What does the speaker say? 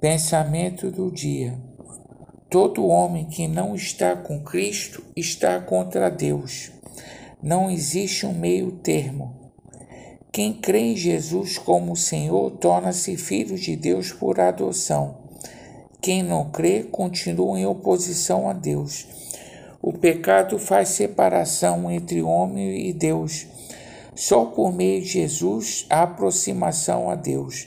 Pensamento do dia. Todo homem que não está com Cristo está contra Deus. Não existe um meio termo. Quem crê em Jesus como Senhor torna-se filho de Deus por adoção. Quem não crê continua em oposição a Deus. O pecado faz separação entre homem e Deus. Só por meio de Jesus a aproximação a Deus.